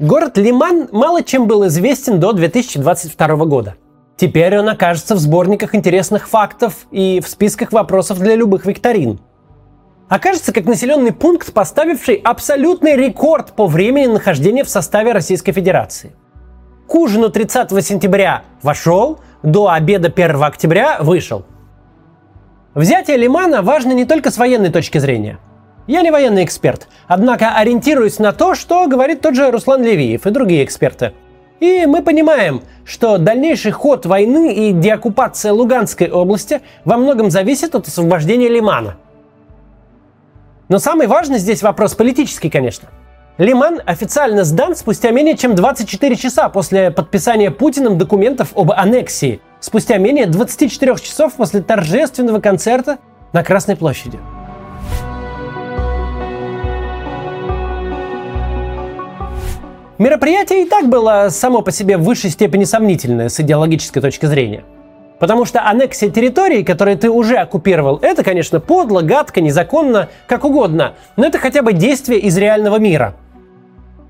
Город Лиман мало чем был известен до 2022 года. Теперь он окажется в сборниках интересных фактов и в списках вопросов для любых викторин. Окажется как населенный пункт, поставивший абсолютный рекорд по времени нахождения в составе Российской Федерации. К ужину 30 сентября вошел, до обеда 1 октября вышел. Взятие Лимана важно не только с военной точки зрения. Я не военный эксперт, однако ориентируюсь на то, что говорит тот же Руслан Левиев и другие эксперты – и мы понимаем, что дальнейший ход войны и деоккупация Луганской области во многом зависит от освобождения Лимана. Но самый важный здесь вопрос политический, конечно. Лиман официально сдан спустя менее чем 24 часа после подписания Путиным документов об аннексии, спустя менее 24 часов после торжественного концерта на Красной площади. Мероприятие и так было само по себе в высшей степени сомнительное с идеологической точки зрения. Потому что аннексия территорий, которые ты уже оккупировал, это, конечно, подло, гадко, незаконно, как угодно, но это хотя бы действие из реального мира.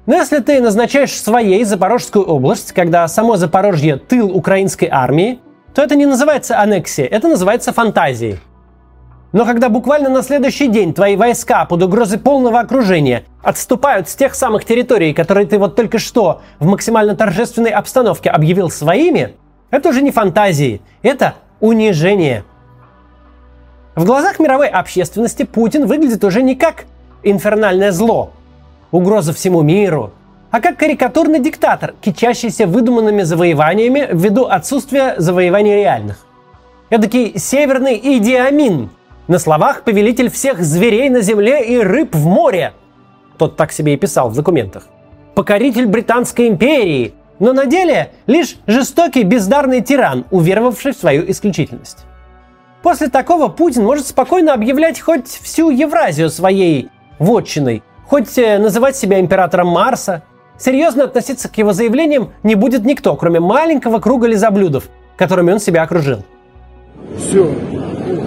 Но если ты назначаешь своей Запорожскую область, когда само Запорожье – тыл украинской армии, то это не называется аннексией, это называется фантазией. Но когда буквально на следующий день твои войска под угрозой полного окружения отступают с тех самых территорий, которые ты вот только что в максимально торжественной обстановке объявил своими, это уже не фантазии, это унижение. В глазах мировой общественности Путин выглядит уже не как инфернальное зло, угроза всему миру, а как карикатурный диктатор, кичащийся выдуманными завоеваниями ввиду отсутствия завоеваний реальных. Эдакий северный идиамин, на словах повелитель всех зверей на земле и рыб в море. Тот так себе и писал в документах. Покоритель Британской империи, но на деле лишь жестокий бездарный тиран, уверовавший в свою исключительность. После такого Путин может спокойно объявлять хоть всю Евразию своей вотчиной, хоть э, называть себя императором Марса. Серьезно относиться к его заявлениям не будет никто, кроме маленького круга лизоблюдов, которыми он себя окружил. Все,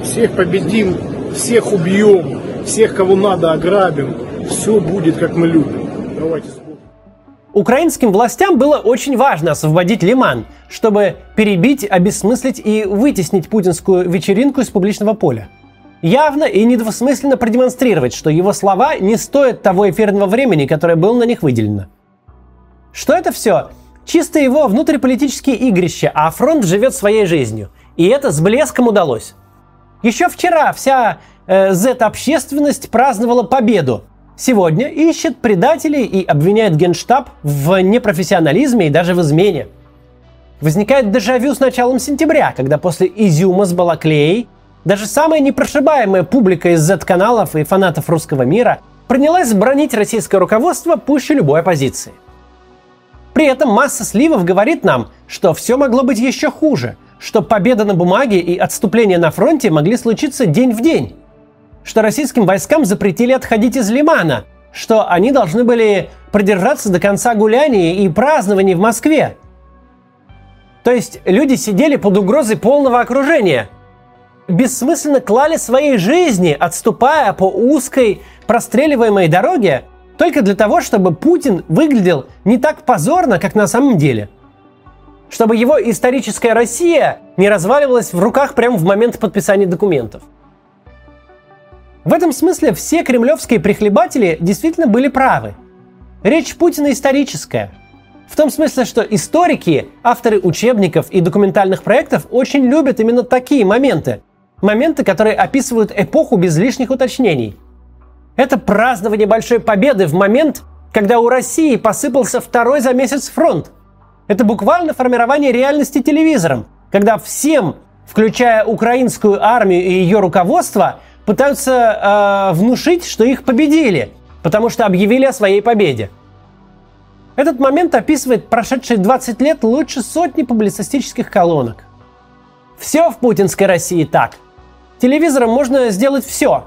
всех победим, всех убьем, всех, кого надо, ограбим. Все будет, как мы любим. Давайте Украинским властям было очень важно освободить Лиман, чтобы перебить, обесмыслить и вытеснить путинскую вечеринку из публичного поля. Явно и недвусмысленно продемонстрировать, что его слова не стоят того эфирного времени, которое было на них выделено. Что это все? Чисто его внутриполитические игрища, а фронт живет своей жизнью. И это с блеском удалось. Еще вчера вся э, Z-общественность праздновала победу. Сегодня ищет предателей и обвиняет Генштаб в непрофессионализме и даже в измене. Возникает дежавю с началом сентября, когда после изюма с Балаклеей даже самая непрошибаемая публика из Z-каналов и фанатов русского мира принялась бронить российское руководство пуще любой оппозиции. При этом масса сливов говорит нам, что все могло быть еще хуже, что победа на бумаге и отступление на фронте могли случиться день в день, что российским войскам запретили отходить из Лимана, что они должны были продержаться до конца гуляний и празднований в Москве. То есть люди сидели под угрозой полного окружения. Бессмысленно клали свои жизни, отступая по узкой простреливаемой дороге, только для того, чтобы Путин выглядел не так позорно, как на самом деле – чтобы его историческая Россия не разваливалась в руках прямо в момент подписания документов. В этом смысле все кремлевские прихлебатели действительно были правы. Речь Путина историческая. В том смысле, что историки, авторы учебников и документальных проектов очень любят именно такие моменты. Моменты, которые описывают эпоху без лишних уточнений. Это празднование большой победы в момент, когда у России посыпался второй за месяц фронт – это буквально формирование реальности телевизором, когда всем, включая украинскую армию и ее руководство, пытаются э, внушить, что их победили, потому что объявили о своей победе. Этот момент описывает прошедшие 20 лет лучше сотни публицистических колонок. Все в путинской России так. Телевизором можно сделать все.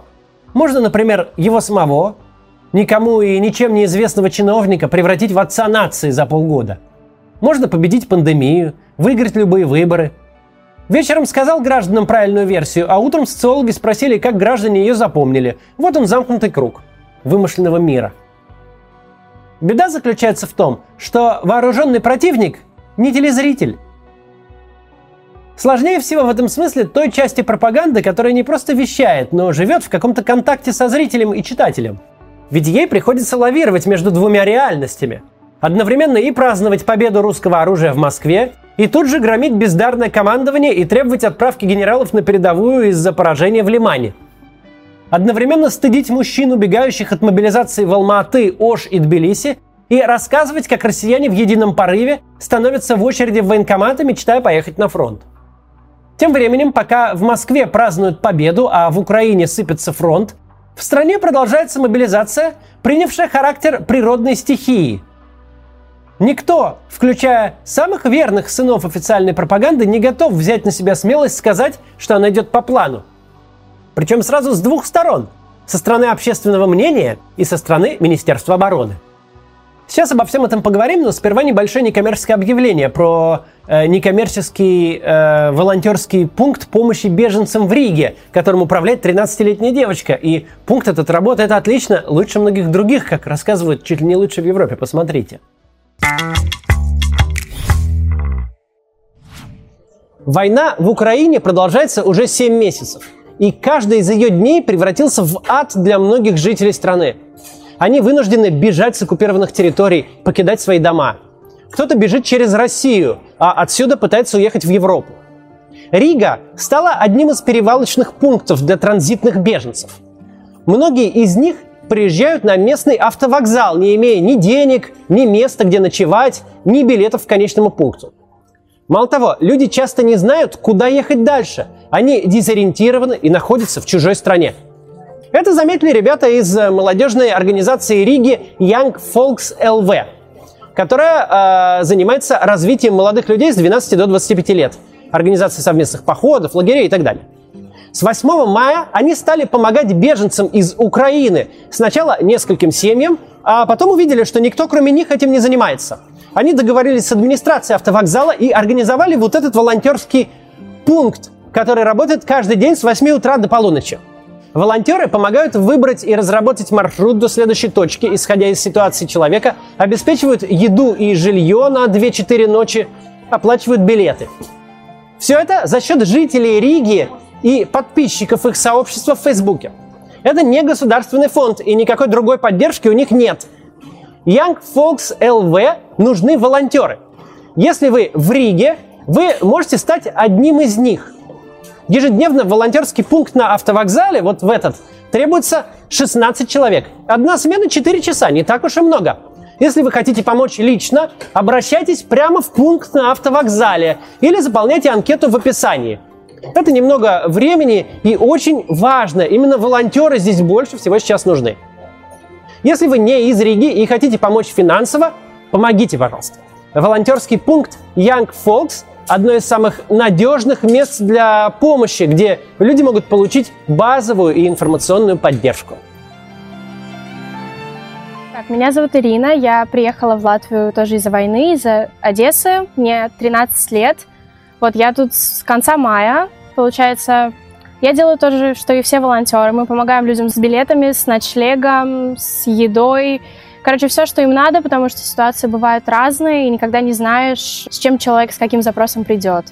Можно, например, его самого, никому и ничем неизвестного чиновника превратить в отца нации за полгода – можно победить пандемию, выиграть любые выборы. Вечером сказал гражданам правильную версию, а утром социологи спросили, как граждане ее запомнили. Вот он замкнутый круг вымышленного мира. Беда заключается в том, что вооруженный противник не телезритель. Сложнее всего в этом смысле той части пропаганды, которая не просто вещает, но живет в каком-то контакте со зрителем и читателем. Ведь ей приходится лавировать между двумя реальностями. Одновременно и праздновать победу русского оружия в Москве, и тут же громить бездарное командование и требовать отправки генералов на передовую из-за поражения в Лимане. Одновременно стыдить мужчин, убегающих от мобилизации в Алма-Аты, Ош и Тбилиси, и рассказывать, как россияне в едином порыве становятся в очереди в военкоматы, мечтая поехать на фронт. Тем временем, пока в Москве празднуют победу, а в Украине сыпется фронт, в стране продолжается мобилизация, принявшая характер природной стихии. Никто, включая самых верных сынов официальной пропаганды, не готов взять на себя смелость сказать, что она идет по плану. Причем сразу с двух сторон. Со стороны общественного мнения и со стороны Министерства обороны. Сейчас обо всем этом поговорим, но сперва небольшое некоммерческое объявление про э, некоммерческий э, волонтерский пункт помощи беженцам в Риге, которым управляет 13-летняя девочка. И пункт этот работает отлично, лучше многих других, как рассказывают, чуть ли не лучше в Европе. Посмотрите. Война в Украине продолжается уже 7 месяцев. И каждый из ее дней превратился в ад для многих жителей страны. Они вынуждены бежать с оккупированных территорий, покидать свои дома. Кто-то бежит через Россию, а отсюда пытается уехать в Европу. Рига стала одним из перевалочных пунктов для транзитных беженцев. Многие из них приезжают на местный автовокзал, не имея ни денег, ни места, где ночевать, ни билетов к конечному пункту. Мало того, люди часто не знают, куда ехать дальше. Они дезориентированы и находятся в чужой стране. Это заметили ребята из э, молодежной организации Риги Young Folks LV, которая э, занимается развитием молодых людей с 12 до 25 лет, организацией совместных походов, лагерей и так далее. С 8 мая они стали помогать беженцам из Украины. Сначала нескольким семьям, а потом увидели, что никто кроме них этим не занимается. Они договорились с администрацией автовокзала и организовали вот этот волонтерский пункт, который работает каждый день с 8 утра до полуночи. Волонтеры помогают выбрать и разработать маршрут до следующей точки, исходя из ситуации человека, обеспечивают еду и жилье на 2-4 ночи, оплачивают билеты. Все это за счет жителей Риги и подписчиков их сообщества в Фейсбуке. Это не государственный фонд, и никакой другой поддержки у них нет. Young Folks LV нужны волонтеры. Если вы в Риге, вы можете стать одним из них. Ежедневно в волонтерский пункт на автовокзале, вот в этот, требуется 16 человек. Одна смена 4 часа, не так уж и много. Если вы хотите помочь лично, обращайтесь прямо в пункт на автовокзале или заполняйте анкету в описании. Это немного времени и очень важно. Именно волонтеры здесь больше всего сейчас нужны. Если вы не из Риги и хотите помочь финансово, помогите, пожалуйста. Волонтерский пункт Young Folks – одно из самых надежных мест для помощи, где люди могут получить базовую и информационную поддержку. Так, меня зовут Ирина, я приехала в Латвию тоже из-за войны, из-за Одессы, мне 13 лет. Вот я тут с конца мая, получается, я делаю то же, что и все волонтеры. Мы помогаем людям с билетами, с ночлегом, с едой, Короче, все, что им надо, потому что ситуации бывают разные, и никогда не знаешь, с чем человек, с каким запросом придет.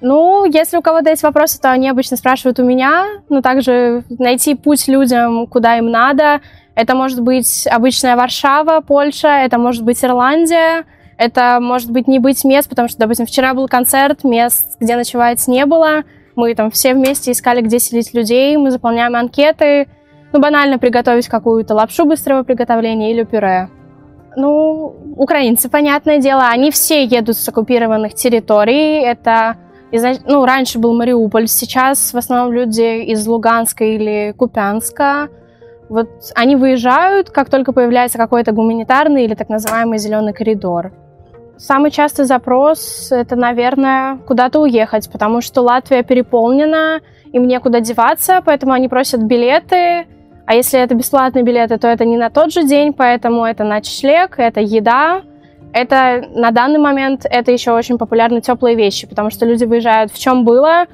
Ну, если у кого-то есть вопросы, то они обычно спрашивают у меня, но также найти путь людям, куда им надо. Это может быть обычная Варшава, Польша, это может быть Ирландия, это может быть не быть мест, потому что, допустим, вчера был концерт, мест, где ночевать не было. Мы там все вместе искали, где селить людей, мы заполняем анкеты, ну, банально приготовить какую-то лапшу быстрого приготовления или пюре. Ну, украинцы, понятное дело, они все едут с оккупированных территорий. Это, ну, раньше был Мариуполь, сейчас в основном люди из Луганска или Купянска. Вот они выезжают, как только появляется какой-то гуманитарный или так называемый зеленый коридор. Самый частый запрос — это, наверное, куда-то уехать, потому что Латвия переполнена, им некуда деваться, поэтому они просят билеты, а если это бесплатные билеты, то это не на тот же день, поэтому это ночлег, это еда. Это на данный момент это еще очень популярны теплые вещи, потому что люди выезжают в чем было.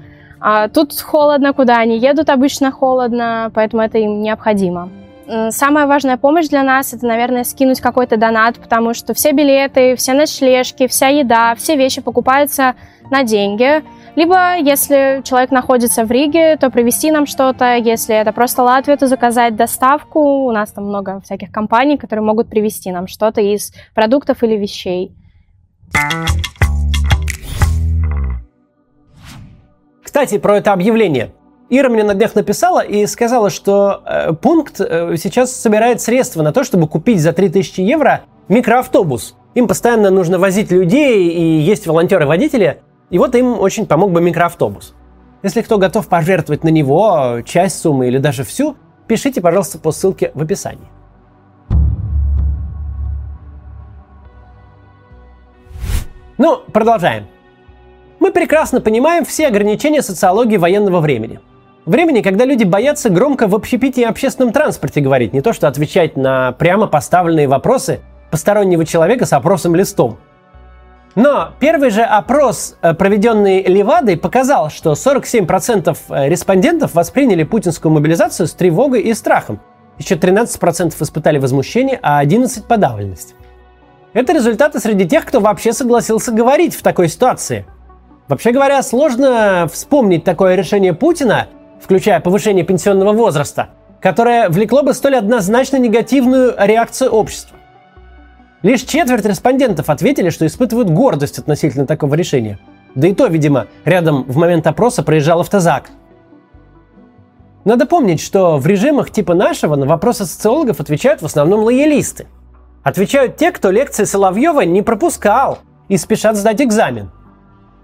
А тут холодно, куда они едут обычно холодно, поэтому это им необходимо. Самая важная помощь для нас это, наверное, скинуть какой-то донат, потому что все билеты, все ночлежки, вся еда, все вещи покупаются на деньги. Либо, если человек находится в Риге, то привезти нам что-то. Если это просто Латвия, то заказать доставку. У нас там много всяких компаний, которые могут привезти нам что-то из продуктов или вещей. Кстати, про это объявление. Ира мне на днях написала и сказала, что э, пункт э, сейчас собирает средства на то, чтобы купить за 3000 евро микроавтобус. Им постоянно нужно возить людей, и есть волонтеры-водители, и вот им очень помог бы микроавтобус. Если кто готов пожертвовать на него часть суммы или даже всю, пишите, пожалуйста, по ссылке в описании. Ну, продолжаем. Мы прекрасно понимаем все ограничения социологии военного времени. Времени, когда люди боятся громко в общепите и общественном транспорте говорить, не то что отвечать на прямо поставленные вопросы постороннего человека с опросом листом – но первый же опрос, э, проведенный Левадой, показал, что 47% э, респондентов восприняли путинскую мобилизацию с тревогой и страхом. Еще 13% испытали возмущение, а 11% подавленность. Это результаты среди тех, кто вообще согласился говорить в такой ситуации. Вообще говоря, сложно вспомнить такое решение Путина, включая повышение пенсионного возраста, которое влекло бы столь однозначно негативную реакцию общества. Лишь четверть респондентов ответили, что испытывают гордость относительно такого решения. Да и то, видимо, рядом в момент опроса проезжал автозак. Надо помнить, что в режимах типа нашего на вопросы социологов отвечают в основном лоялисты. Отвечают те, кто лекции Соловьева не пропускал и спешат сдать экзамен.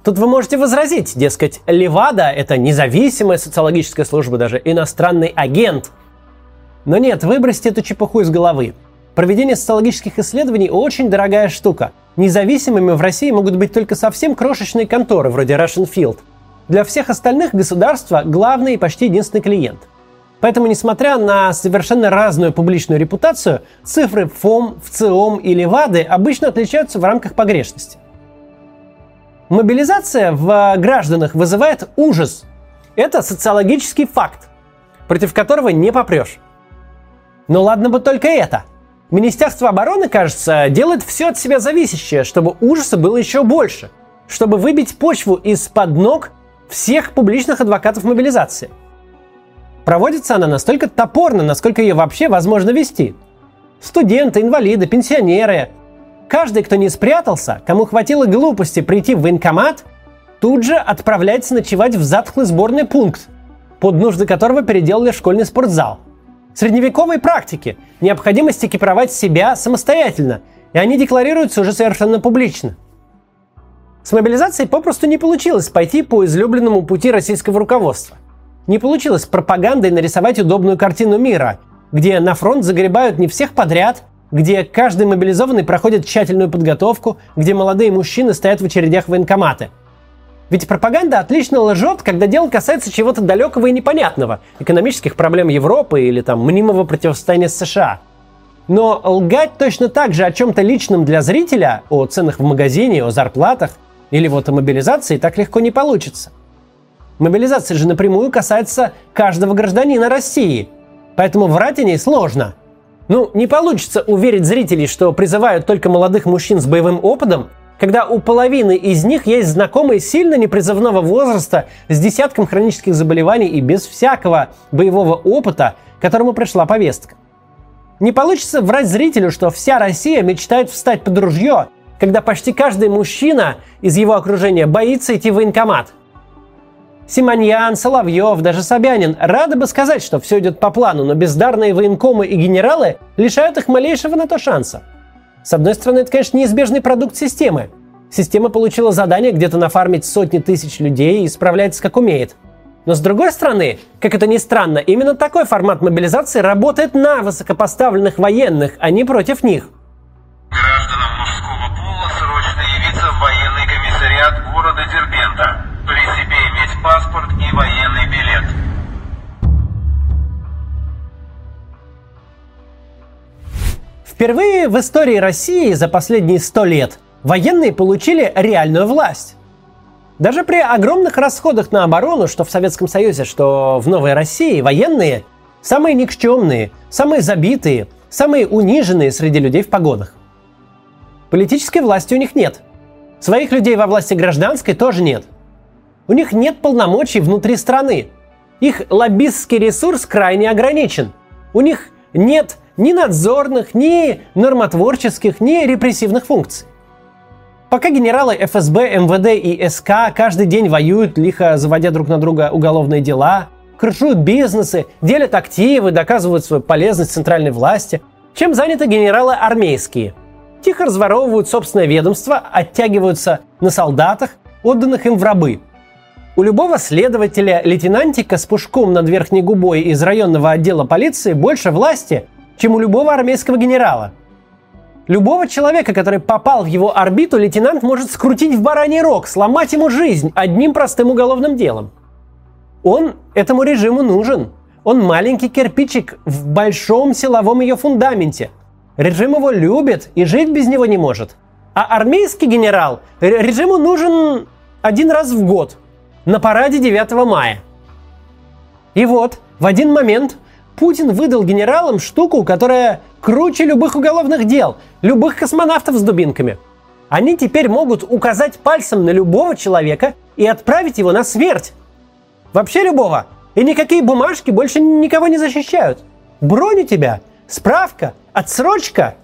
Тут вы можете возразить, дескать, Левада – это независимая социологическая служба, даже иностранный агент. Но нет, выбросьте эту чепуху из головы. Проведение социологических исследований очень дорогая штука. Независимыми в России могут быть только совсем крошечные конторы, вроде Russian Field. Для всех остальных государство – главный и почти единственный клиент. Поэтому, несмотря на совершенно разную публичную репутацию, цифры ФОМ, ВЦИОМ или ВАДы обычно отличаются в рамках погрешности. Мобилизация в гражданах вызывает ужас. Это социологический факт, против которого не попрешь. Но ладно бы только это – Министерство обороны, кажется, делает все от себя зависящее, чтобы ужаса было еще больше, чтобы выбить почву из-под ног всех публичных адвокатов мобилизации. Проводится она настолько топорно, насколько ее вообще возможно вести. Студенты, инвалиды, пенсионеры. Каждый, кто не спрятался, кому хватило глупости прийти в военкомат, тут же отправляется ночевать в затхлый сборный пункт, под нужды которого переделали школьный спортзал – средневековой практики, необходимость экипировать себя самостоятельно, и они декларируются уже совершенно публично. С мобилизацией попросту не получилось пойти по излюбленному пути российского руководства. Не получилось пропагандой нарисовать удобную картину мира, где на фронт загребают не всех подряд, где каждый мобилизованный проходит тщательную подготовку, где молодые мужчины стоят в очередях в военкоматы – ведь пропаганда отлично лжет, когда дело касается чего-то далекого и непонятного, экономических проблем Европы или там мнимого противостояния с США. Но лгать точно так же о чем-то личном для зрителя, о ценах в магазине, о зарплатах или вот о мобилизации так легко не получится. Мобилизация же напрямую касается каждого гражданина России, поэтому врать о ней сложно. Ну, не получится уверить зрителей, что призывают только молодых мужчин с боевым опытом когда у половины из них есть знакомые сильно непризывного возраста с десятком хронических заболеваний и без всякого боевого опыта, которому пришла повестка. Не получится врать зрителю, что вся Россия мечтает встать под ружье, когда почти каждый мужчина из его окружения боится идти в военкомат. Симоньян, Соловьев, даже Собянин рады бы сказать, что все идет по плану, но бездарные военкомы и генералы лишают их малейшего на то шанса – с одной стороны, это, конечно, неизбежный продукт системы. Система получила задание где-то нафармить сотни тысяч людей и справляется как умеет. Но с другой стороны, как это ни странно, именно такой формат мобилизации работает на высокопоставленных военных, а не против них. Впервые в истории России за последние сто лет военные получили реальную власть. Даже при огромных расходах на оборону, что в Советском Союзе, что в Новой России, военные Самые никчемные, самые забитые, самые униженные среди людей в погонах. Политической власти у них нет. Своих людей во власти гражданской тоже нет. У них нет полномочий внутри страны. Их лоббистский ресурс крайне ограничен. У них нет ни надзорных, ни нормотворческих, ни репрессивных функций. Пока генералы ФСБ, МВД и СК каждый день воюют, лихо заводя друг на друга уголовные дела, крышуют бизнесы, делят активы, доказывают свою полезность центральной власти, чем заняты генералы армейские. Тихо разворовывают собственное ведомство, оттягиваются на солдатах, отданных им в рабы. У любого следователя, лейтенантика с пушком над верхней губой из районного отдела полиции больше власти, чем у любого армейского генерала. Любого человека, который попал в его орбиту, лейтенант может скрутить в бараний рог, сломать ему жизнь одним простым уголовным делом. Он этому режиму нужен. Он маленький кирпичик в большом силовом ее фундаменте. Режим его любит и жить без него не может. А армейский генерал режиму нужен один раз в год, на параде 9 мая. И вот, в один момент Путин выдал генералам штуку, которая круче любых уголовных дел, любых космонавтов с дубинками. Они теперь могут указать пальцем на любого человека и отправить его на смерть. Вообще любого. И никакие бумажки больше никого не защищают. Бронь у тебя, справка, отсрочка.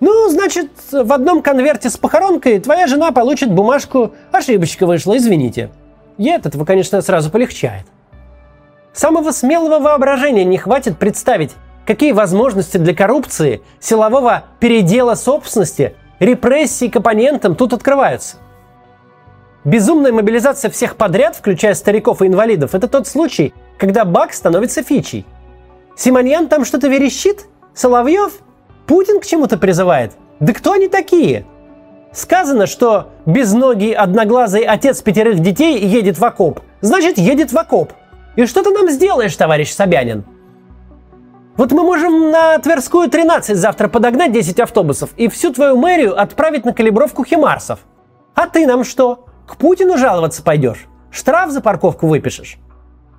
Ну, значит, в одном конверте с похоронкой твоя жена получит бумажку «Ошибочка вышла, извините». Ей от этого, конечно, сразу полегчает. Самого смелого воображения не хватит представить, какие возможности для коррупции, силового передела собственности, репрессий к оппонентам тут открываются. Безумная мобилизация всех подряд, включая стариков и инвалидов, это тот случай, когда баг становится фичей. Симоньян там что-то верещит? Соловьев? Путин к чему-то призывает? Да кто они такие? Сказано, что безногий одноглазый отец пятерых детей едет в окоп. Значит, едет в окоп. И что ты нам сделаешь, товарищ Собянин? Вот мы можем на Тверскую 13 завтра подогнать 10 автобусов и всю твою мэрию отправить на калибровку химарсов. А ты нам что? К Путину жаловаться пойдешь? Штраф за парковку выпишешь?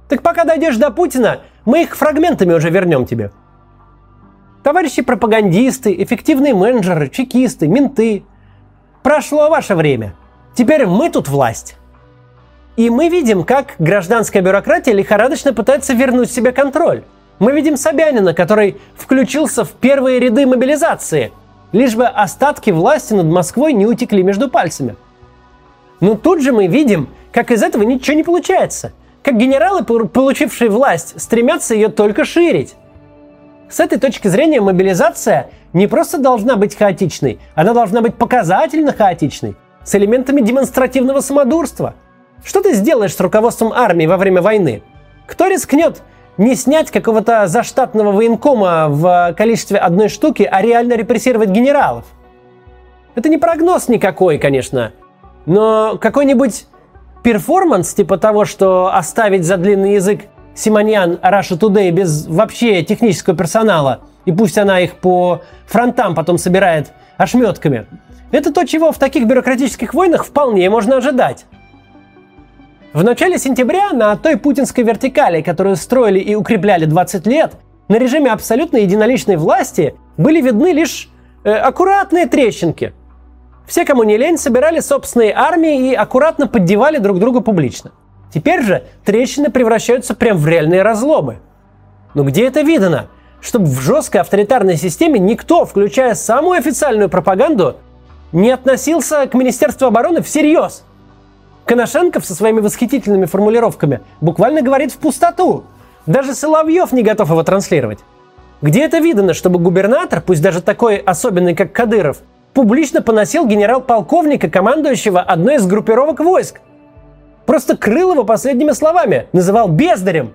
Так пока дойдешь до Путина, мы их фрагментами уже вернем тебе. Товарищи пропагандисты, эффективные менеджеры, чекисты, менты. Прошло ваше время. Теперь мы тут власть. И мы видим, как гражданская бюрократия лихорадочно пытается вернуть себе контроль. Мы видим Собянина, который включился в первые ряды мобилизации, лишь бы остатки власти над Москвой не утекли между пальцами. Но тут же мы видим, как из этого ничего не получается. Как генералы, получившие власть, стремятся ее только ширить. С этой точки зрения мобилизация не просто должна быть хаотичной, она должна быть показательно хаотичной, с элементами демонстративного самодурства – что ты сделаешь с руководством армии во время войны? Кто рискнет не снять какого-то заштатного военкома в количестве одной штуки, а реально репрессировать генералов? Это не прогноз никакой, конечно, но какой-нибудь перформанс типа того, что оставить за длинный язык Симоньян Russia Today без вообще технического персонала, и пусть она их по фронтам потом собирает ошметками. Это то, чего в таких бюрократических войнах вполне можно ожидать. В начале сентября на той путинской вертикали, которую строили и укрепляли 20 лет, на режиме абсолютной единоличной власти были видны лишь э, аккуратные трещинки. Все, кому не лень, собирали собственные армии и аккуратно поддевали друг друга публично. Теперь же трещины превращаются прям в реальные разломы. Но где это видано? Чтобы в жесткой авторитарной системе никто, включая самую официальную пропаганду, не относился к Министерству обороны всерьез – Коношенков со своими восхитительными формулировками буквально говорит в пустоту. Даже Соловьев не готов его транслировать. Где это видно, чтобы губернатор, пусть даже такой особенный, как Кадыров, публично поносил генерал-полковника, командующего одной из группировок войск? Просто крыл его последними словами, называл бездарем.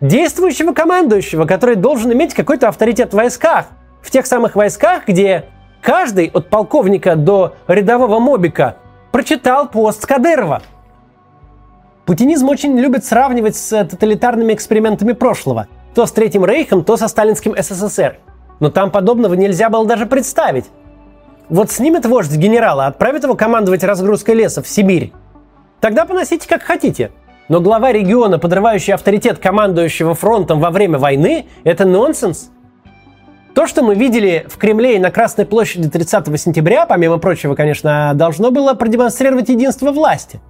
Действующего командующего, который должен иметь какой-то авторитет в войсках. В тех самых войсках, где каждый от полковника до рядового мобика прочитал пост Кадырова. Путинизм очень любит сравнивать с тоталитарными экспериментами прошлого. То с Третьим Рейхом, то со сталинским СССР. Но там подобного нельзя было даже представить. Вот снимет вождь генерала, отправит его командовать разгрузкой леса в Сибирь. Тогда поносите как хотите. Но глава региона, подрывающий авторитет командующего фронтом во время войны, это нонсенс. То, что мы видели в Кремле и на Красной площади 30 сентября, помимо прочего, конечно, должно было продемонстрировать единство власти.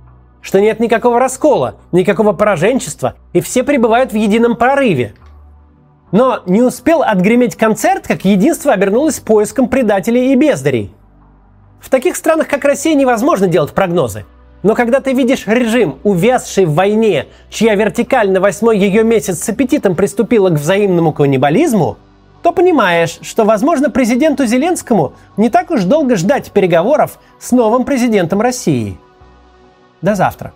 Что нет никакого раскола, никакого пораженчества, и все пребывают в едином прорыве. Но не успел отгреметь концерт, как единство обернулось поиском предателей и бездарей. В таких странах, как Россия, невозможно делать прогнозы – но когда ты видишь режим, увязший в войне, чья вертикаль на восьмой ее месяц с аппетитом приступила к взаимному каннибализму, то понимаешь, что, возможно, президенту Зеленскому не так уж долго ждать переговоров с новым президентом России. До завтра.